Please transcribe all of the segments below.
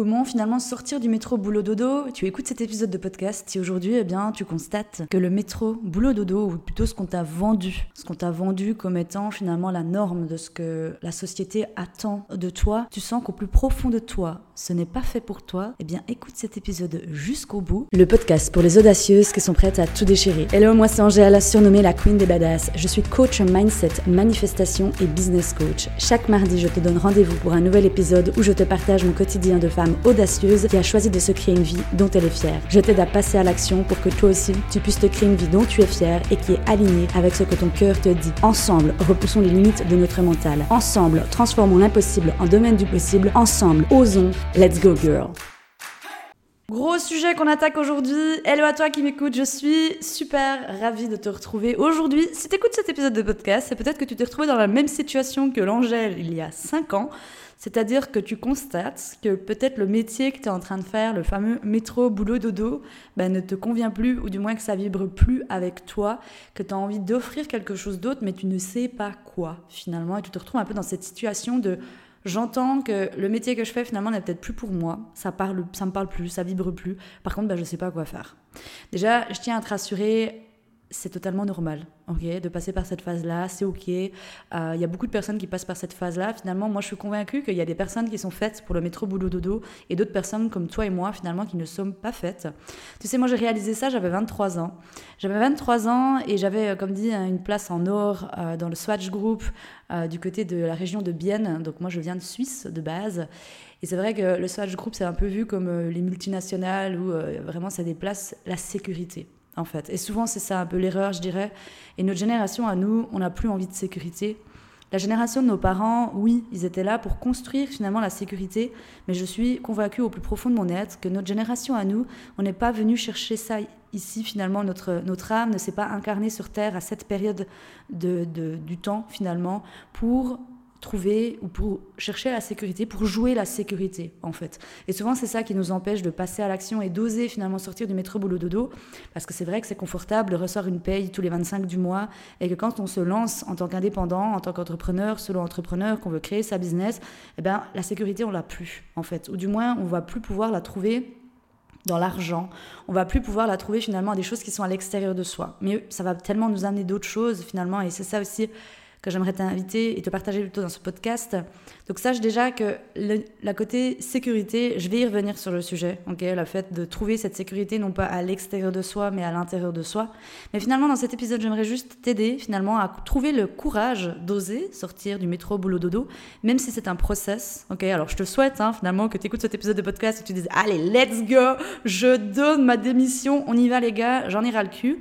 Comment finalement sortir du métro boulot dodo Tu écoutes cet épisode de podcast si aujourd'hui eh bien tu constates que le métro boulot dodo ou plutôt ce qu'on t'a vendu, ce qu'on t'a vendu comme étant finalement la norme de ce que la société attend de toi, tu sens qu'au plus profond de toi, ce n'est pas fait pour toi, eh bien écoute cet épisode jusqu'au bout. Le podcast pour les audacieuses qui sont prêtes à tout déchirer. Hello, moi c'est Angèle, surnommée la Queen des Badass. Je suis coach mindset, manifestation et business coach. Chaque mardi, je te donne rendez-vous pour un nouvel épisode où je te partage mon quotidien de femme audacieuse qui a choisi de se créer une vie dont elle est fière. Je t'aide à passer à l'action pour que toi aussi, tu puisses te créer une vie dont tu es fière et qui est alignée avec ce que ton cœur te dit. Ensemble, repoussons les limites de notre mental. Ensemble, transformons l'impossible en domaine du possible. Ensemble, osons. Let's go girl. Gros sujet qu'on attaque aujourd'hui. Hello à toi qui m'écoute, je suis super ravie de te retrouver aujourd'hui. Si tu écoutes cet épisode de podcast, c'est peut-être que tu t'es retrouvé dans la même situation que l'Angèle il y a 5 ans. C'est-à-dire que tu constates que peut-être le métier que tu es en train de faire, le fameux métro boulot dodo, ben, ne te convient plus, ou du moins que ça vibre plus avec toi, que tu as envie d'offrir quelque chose d'autre, mais tu ne sais pas quoi finalement, et tu te retrouves un peu dans cette situation de j'entends que le métier que je fais finalement n'est peut-être plus pour moi, ça parle, ça me parle plus, ça vibre plus. Par contre, ben, je sais pas quoi faire. Déjà, je tiens à te rassurer, c'est totalement normal, ok, de passer par cette phase-là, c'est ok. Il euh, y a beaucoup de personnes qui passent par cette phase-là. Finalement, moi, je suis convaincue qu'il y a des personnes qui sont faites pour le métro boulot dodo et d'autres personnes comme toi et moi, finalement, qui ne sommes pas faites. Tu sais, moi, j'ai réalisé ça, j'avais 23 ans. J'avais 23 ans et j'avais, euh, comme dit, une place en or euh, dans le Swatch Group du côté de la région de Bienne. Donc, moi, je viens de Suisse de base. Et c'est vrai que le Swatch Group, c'est un peu vu comme les multinationales où vraiment ça déplace la sécurité en fait. Et souvent, c'est ça un peu l'erreur, je dirais. Et notre génération, à nous, on n'a plus envie de sécurité. La génération de nos parents, oui, ils étaient là pour construire finalement la sécurité, mais je suis convaincue au plus profond de mon être que notre génération à nous, on n'est pas venu chercher ça ici finalement. Notre, notre âme ne s'est pas incarnée sur Terre à cette période de, du temps finalement pour trouver ou pour chercher la sécurité, pour jouer la sécurité en fait. Et souvent c'est ça qui nous empêche de passer à l'action et d'oser finalement sortir du métro boulot dodo, parce que c'est vrai que c'est confortable de recevoir une paye tous les 25 du mois et que quand on se lance en tant qu'indépendant, en tant qu'entrepreneur, solo entrepreneur, qu'on veut créer sa business, eh ben la sécurité on l'a plus en fait, ou du moins on va plus pouvoir la trouver dans l'argent, on va plus pouvoir la trouver finalement à des choses qui sont à l'extérieur de soi. Mais ça va tellement nous amener d'autres choses finalement, et c'est ça aussi que j'aimerais t'inviter et te partager plutôt dans ce podcast. Donc sache déjà que la côté sécurité, je vais y revenir sur le sujet, ok, le fait de trouver cette sécurité non pas à l'extérieur de soi, mais à l'intérieur de soi. Mais finalement, dans cet épisode, j'aimerais juste t'aider finalement à trouver le courage d'oser sortir du métro boulot dodo, même si c'est un process, ok. Alors je te souhaite hein, finalement que tu écoutes cet épisode de podcast et tu dises allez, let's go, je donne ma démission, on y va les gars, j'en ai le cul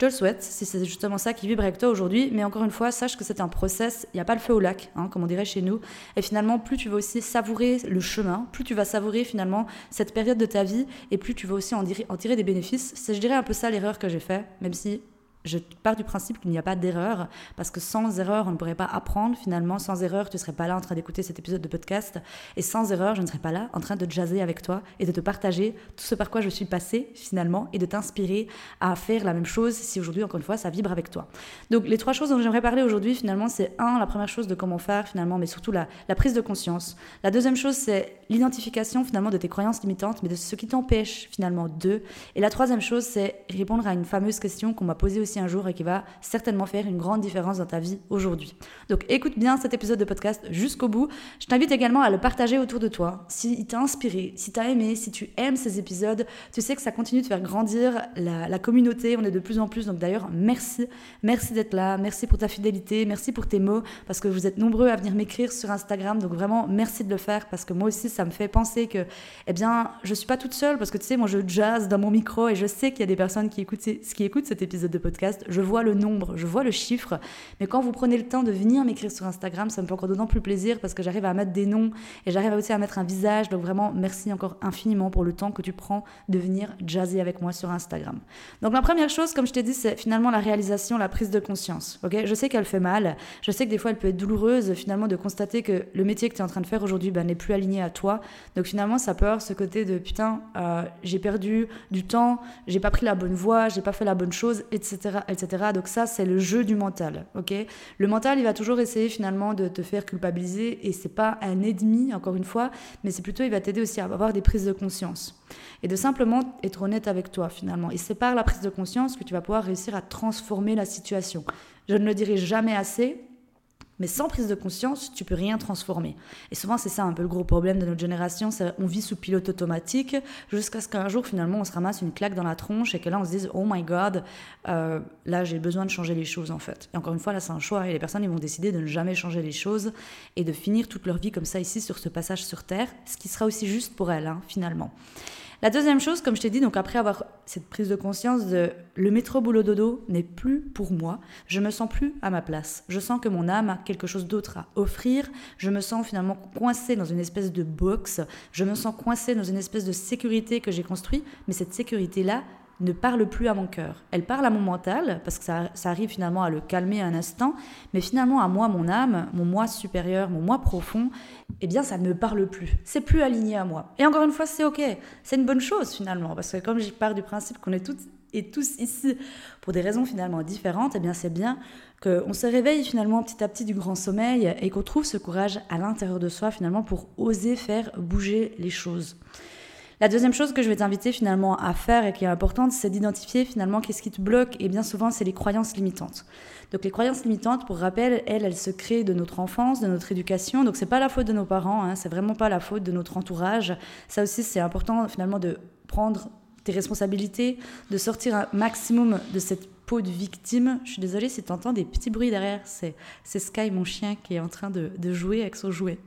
te le souhaite, si c'est justement ça qui vibre avec toi aujourd'hui. Mais encore une fois, sache que c'est un process, il n'y a pas le feu au lac, hein, comme on dirait chez nous. Et finalement, plus tu vas aussi savourer le chemin, plus tu vas savourer finalement cette période de ta vie, et plus tu vas aussi en, tirer des bénéfices. C'est, je dirais, un peu ça l'erreur que j'ai fait, même si je pars du principe qu'il n'y a pas d'erreur, parce que sans erreur, on ne pourrait pas apprendre finalement. Sans erreur, tu ne serais pas là en train d'écouter cet épisode de podcast. Et sans erreur, je ne serais pas là en train de jaser avec toi et de te partager tout ce par quoi je suis passée finalement et de t'inspirer à faire la même chose si aujourd'hui, encore une fois, ça vibre avec toi. Donc, les trois choses dont j'aimerais parler aujourd'hui, finalement, c'est un, la première chose de comment faire finalement, mais surtout la, prise de conscience. La deuxième chose, c'est l'identification finalement de tes croyances limitantes, mais de ce qui t'empêche finalement de. Et la troisième chose, c'est répondre à une fameuse question qu'on m'a posée aussi un jour et qui va certainement faire une grande différence dans ta vie aujourd'hui. Donc écoute bien cet épisode de podcast jusqu'au bout. Je t'invite également à le partager autour de toi. S'il t'a inspiré, si tu as aimé, si tu aimes ces épisodes, tu sais que ça continue de faire grandir la, la communauté. On est de plus en plus. Donc d'ailleurs, merci. Merci d'être là. Merci pour ta fidélité. Merci pour tes mots parce que vous êtes nombreux à venir m'écrire sur Instagram. Donc vraiment, merci de le faire parce que moi aussi, ça me fait penser que, eh bien, je suis pas toute seule parce que tu sais, moi, je jazz dans mon micro et je sais qu'il y a des personnes qui écoutent, qui écoutent cet épisode de podcast je vois le nombre, je vois le chiffre, mais quand vous prenez le temps de venir m'écrire sur Instagram, ça me fait encore d'autant plus plaisir parce que j'arrive à mettre des noms et j'arrive aussi à mettre un visage. Donc vraiment, merci encore infiniment pour le temps que tu prends de venir jazzer avec moi sur Instagram. Donc la première chose, comme je t'ai dit, c'est finalement la réalisation, la prise de conscience. Je sais qu'elle fait mal, je sais que des fois elle peut être douloureuse finalement de constater que le métier que tu es en train de faire aujourd'hui ben, n'est plus aligné à toi. Donc finalement, ça peut avoir ce côté de putain, euh, j'ai perdu du temps, j'ai pas pris la bonne voie, j'ai pas fait la bonne chose, etc etc.. Donc ça, c'est le jeu du mental, ok? Le mental, il va toujours essayer finalement de te faire culpabiliser et c'est pas un ennemi, encore une fois, mais c'est plutôt, il va t'aider aussi à avoir des prises de conscience et de simplement être honnête avec toi finalement. Et c'est par la prise de conscience que tu vas pouvoir réussir à transformer la situation. Je ne le dirai jamais assez, mais sans prise de conscience, tu peux rien transformer. Et souvent, c'est ça un peu le gros problème de notre génération, on vit sous pilote automatique jusqu'à ce qu'un jour, finalement, on se ramasse une claque dans la tronche et que là, on se dise, oh my god, euh, là, j'ai besoin de changer les choses, en fait. Et encore une fois, là, c'est un choix et les personnes, ils vont décider de ne jamais changer les choses et de finir toute leur vie comme ça ici sur ce passage sur Terre, ce qui sera aussi juste pour elles, hein, finalement. La deuxième chose, comme je t'ai dit, donc après avoir cette prise de conscience de le métro boulot dodo n'est plus pour moi, je me sens plus à ma place. Je sens que mon âme a quelque chose d'autre à offrir. Je me sens finalement coincée dans une espèce de box. Je me sens coincée dans une espèce de sécurité que j'ai construite. Mais cette sécurité-là, ne parle plus à mon cœur. Elle parle à mon mental, parce que ça, arrive finalement à le calmer un instant, mais finalement à moi, mon âme, mon moi supérieur, mon moi profond, eh bien ça ne me parle plus. C'est plus aligné à moi. Et encore une fois, c'est ok. C'est une bonne chose finalement, parce que comme je pars du principe qu'on est toutes et tous ici pour des raisons finalement différentes, eh bien c'est bien qu'on se réveille finalement petit à petit du grand sommeil et qu'on trouve ce courage à l'intérieur de soi finalement pour oser faire bouger les choses. La deuxième chose que je vais t'inviter finalement à faire et qui est importante, c'est d'identifier finalement qu'est-ce qui te bloque. Et bien souvent, c'est les croyances limitantes. Donc les croyances limitantes, pour rappel, elles, elles se créent de notre enfance, de notre éducation. Donc c'est pas la faute de nos parents, hein, c'est vraiment pas la faute de notre entourage. Ça aussi, c'est important finalement de prendre tes responsabilités, de sortir un maximum de cette peau de victime. Je suis désolée si tu entends des petits bruits derrière. C'est Sky, mon chien, qui est en train de, de jouer avec son jouet.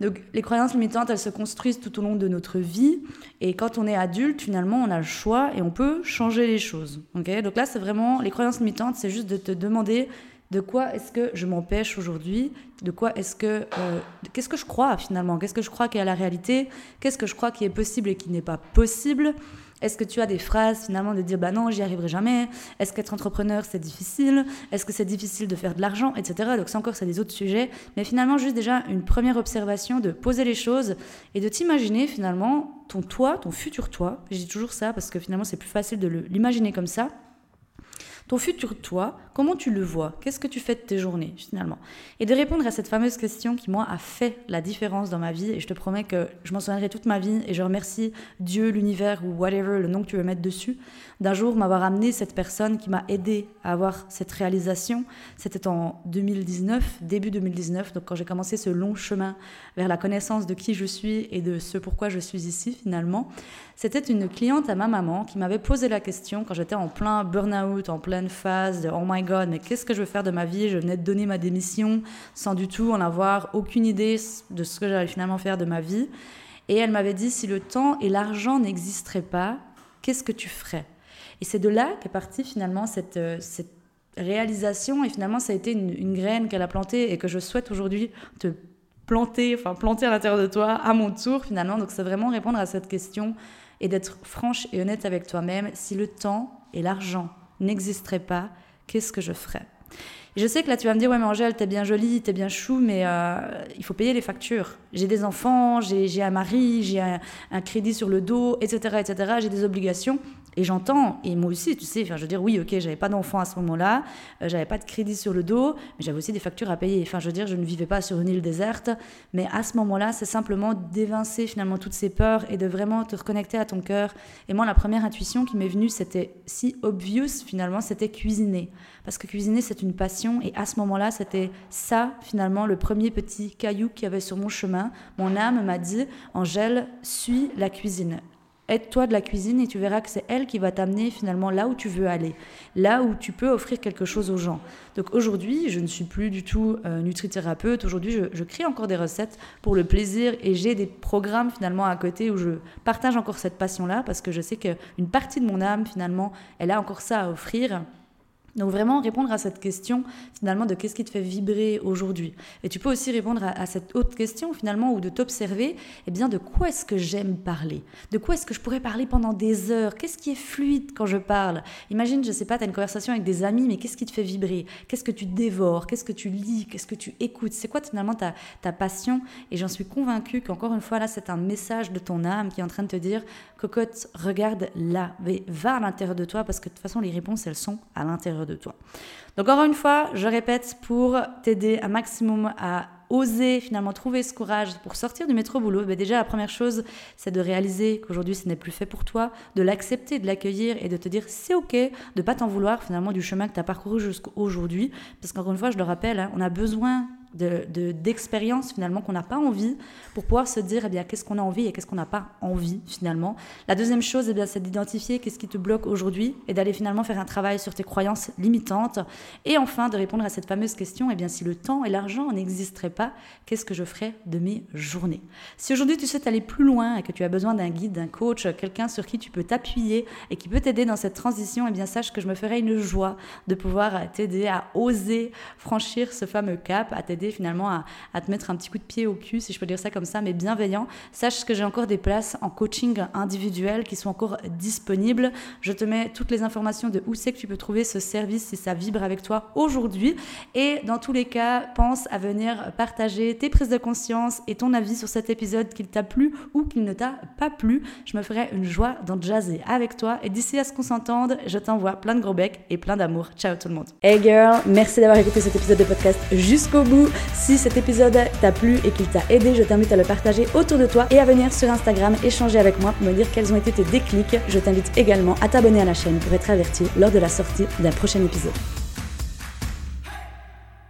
Donc les croyances limitantes, elles se construisent tout au long de notre vie. Et quand on est adulte, finalement, on a le choix et on peut changer les choses. Donc là, c'est vraiment, les croyances limitantes, c'est juste de te demander de quoi est-ce que je m'empêche aujourd'hui? De quoi est-ce que... Euh, qu'est-ce que je crois finalement? Qu'est-ce que je crois qui est la réalité? Qu'est-ce que je crois qui est possible et qui n'est pas possible? Est-ce que tu as des phrases finalement de dire bah non, j'y arriverai jamais? Est-ce qu'être entrepreneur c'est difficile? Est-ce que c'est difficile de faire de l'argent, etc. Donc c'est encore c'est des autres sujets, mais finalement juste déjà une première observation de poser les choses et de t'imaginer finalement ton toi, ton futur toi. Dis toujours ça parce que finalement c'est plus facile de l'imaginer comme ça ton futur toi, comment tu le vois? Qu'est-ce que tu fais de tes journées finalement? Et de répondre à cette fameuse question qui, moi, a fait la différence dans ma vie. Et je te promets que je m'en souviendrai toute ma vie. Et je remercie Dieu, l'univers ou whatever, le nom que tu veux mettre dessus, d'un jour m'avoir amené cette personne qui m'a aidé à avoir cette réalisation. C'était en 2019, début 2019, donc quand j'ai commencé ce long chemin vers la connaissance de qui je suis et de ce pourquoi je suis ici finalement. C'était une cliente à ma maman qui m'avait posé la question quand j'étais en plein burn-out, en phase de oh my god, mais qu'est-ce que je veux faire de ma vie? Je venais de donner ma démission sans du tout en avoir aucune idée de ce que j'allais finalement faire de ma vie. Et elle m'avait dit si le temps et l'argent n'existeraient pas, qu'est-ce que tu ferais? Et c'est de là qu'est partie finalement cette, euh, cette réalisation et finalement ça a été une, une graine qu'elle a plantée et que je souhaite aujourd'hui te planter, enfin planter à l'intérieur de toi à mon tour finalement. Donc c'est vraiment répondre à cette question et d'être franche et honnête avec toi-même. Si le temps et l'argent n'existeraient pas, qu'est-ce que je ferais? Je sais que là, tu vas me dire, ouais, mais Angèle, t'es bien jolie, t'es bien chou, mais euh, il faut payer les factures. J'ai des enfants, j'ai un mari, j'ai un, crédit sur le dos, etc., etc. J'ai des obligations. Et j'entends, et moi aussi, tu sais, enfin, je veux dire, oui, ok, j'avais pas d'enfant à ce moment-là, euh, j'avais pas de crédit sur le dos, mais j'avais aussi des factures à payer. Enfin, je veux dire, je ne vivais pas sur une île déserte, mais à ce moment-là, c'est simplement d'évincer finalement toutes ces peurs et de vraiment te reconnecter à ton cœur. Et moi, la première intuition qui m'est venue, c'était si obvious finalement, c'était cuisiner. Parce que cuisiner, c'est une passion, et à ce moment-là, c'était ça finalement, le premier petit caillou qu'il y avait sur mon chemin. Mon âme m'a dit, Angèle, suis la cuisine aide-toi de la cuisine et tu verras que c'est elle qui va t'amener finalement là où tu veux aller, là où tu peux offrir quelque chose aux gens. Donc aujourd'hui, je ne suis plus du tout euh, nutrithérapeute, aujourd'hui je, je, crée encore des recettes pour le plaisir et j'ai des programmes finalement à côté où je partage encore cette passion-là parce que je sais qu'une partie de mon âme finalement, elle a encore ça à offrir Donc vraiment répondre à cette question finalement de qu'est-ce qui te fait vibrer aujourd'hui. Et tu peux aussi répondre à, cette autre question finalement ou de t'observer, eh bien de quoi est-ce que j'aime parler? De quoi est-ce que je pourrais parler pendant des heures? Qu'est-ce qui est fluide quand je parle? Imagine, je sais pas, tu as une conversation avec des amis, mais qu'est-ce qui te fait vibrer? Qu'est-ce que tu dévores? Qu'est-ce que tu lis? Qu'est-ce que tu écoutes? C'est quoi finalement ta, ta passion? Et j'en suis convaincue qu'encore une fois là, c'est un message de ton âme qui est en train de te dire, cocotte, regarde là, va à l'intérieur de toi parce que de toute façon les réponses elles sont à l'intérieur de toi. Donc encore une fois, je répète, pour t'aider un maximum à oser finalement trouver ce courage pour sortir du métro boulot, ben déjà la première chose, c'est de réaliser qu'aujourd'hui ce n'est plus fait pour toi, de l'accepter, de l'accueillir et de te dire c'est ok, de pas t'en vouloir finalement du chemin que tu as parcouru jusqu'à aujourd'hui. Parce qu'encore une fois, je le rappelle, hein, on a besoin d'expériences de, finalement qu'on n'a pas envie pour pouvoir se dire eh bien qu'est-ce qu'on a envie et qu'est-ce qu'on n'a pas envie finalement. La deuxième chose eh bien c'est d'identifier qu'est-ce qui te bloque aujourd'hui et d'aller finalement faire un travail sur tes croyances limitantes et enfin de répondre à cette fameuse question eh bien si le temps et l'argent n'existeraient pas, qu'est-ce que je ferais de mes journées? Si aujourd'hui tu souhaites aller plus loin et que tu as besoin d'un guide, d'un coach, quelqu'un sur qui tu peux t'appuyer et qui peut t'aider dans cette transition, eh bien sache que je me ferai une joie de pouvoir t'aider à oser franchir ce fameux cap, à t'aider finalement à, te mettre un petit coup de pied au cul, si je peux dire ça comme ça, mais bienveillant. Sache que j'ai encore des places en coaching individuel qui sont encore disponibles. Je te mets toutes les informations de où c'est que tu peux trouver ce service si ça vibre avec toi aujourd'hui. Et dans tous les cas, pense à venir partager tes prises de conscience et ton avis sur cet épisode qu'il t'a plu ou qu'il ne t'a pas plu. Je me ferai une joie d'en jaser avec toi. Et d'ici à ce qu'on s'entende, je t'envoie plein de gros becs et plein d'amour. Ciao tout le monde. Hey girl, merci d'avoir écouté cet épisode de podcast jusqu'au bout. Si cet épisode t'a plu et qu'il t'a aidé, je t'invite à le partager autour de toi et à venir sur Instagram échanger avec moi pour me dire quels ont été tes déclics. Je t'invite également à t'abonner à la chaîne pour être averti lors de la sortie d'un prochain épisode.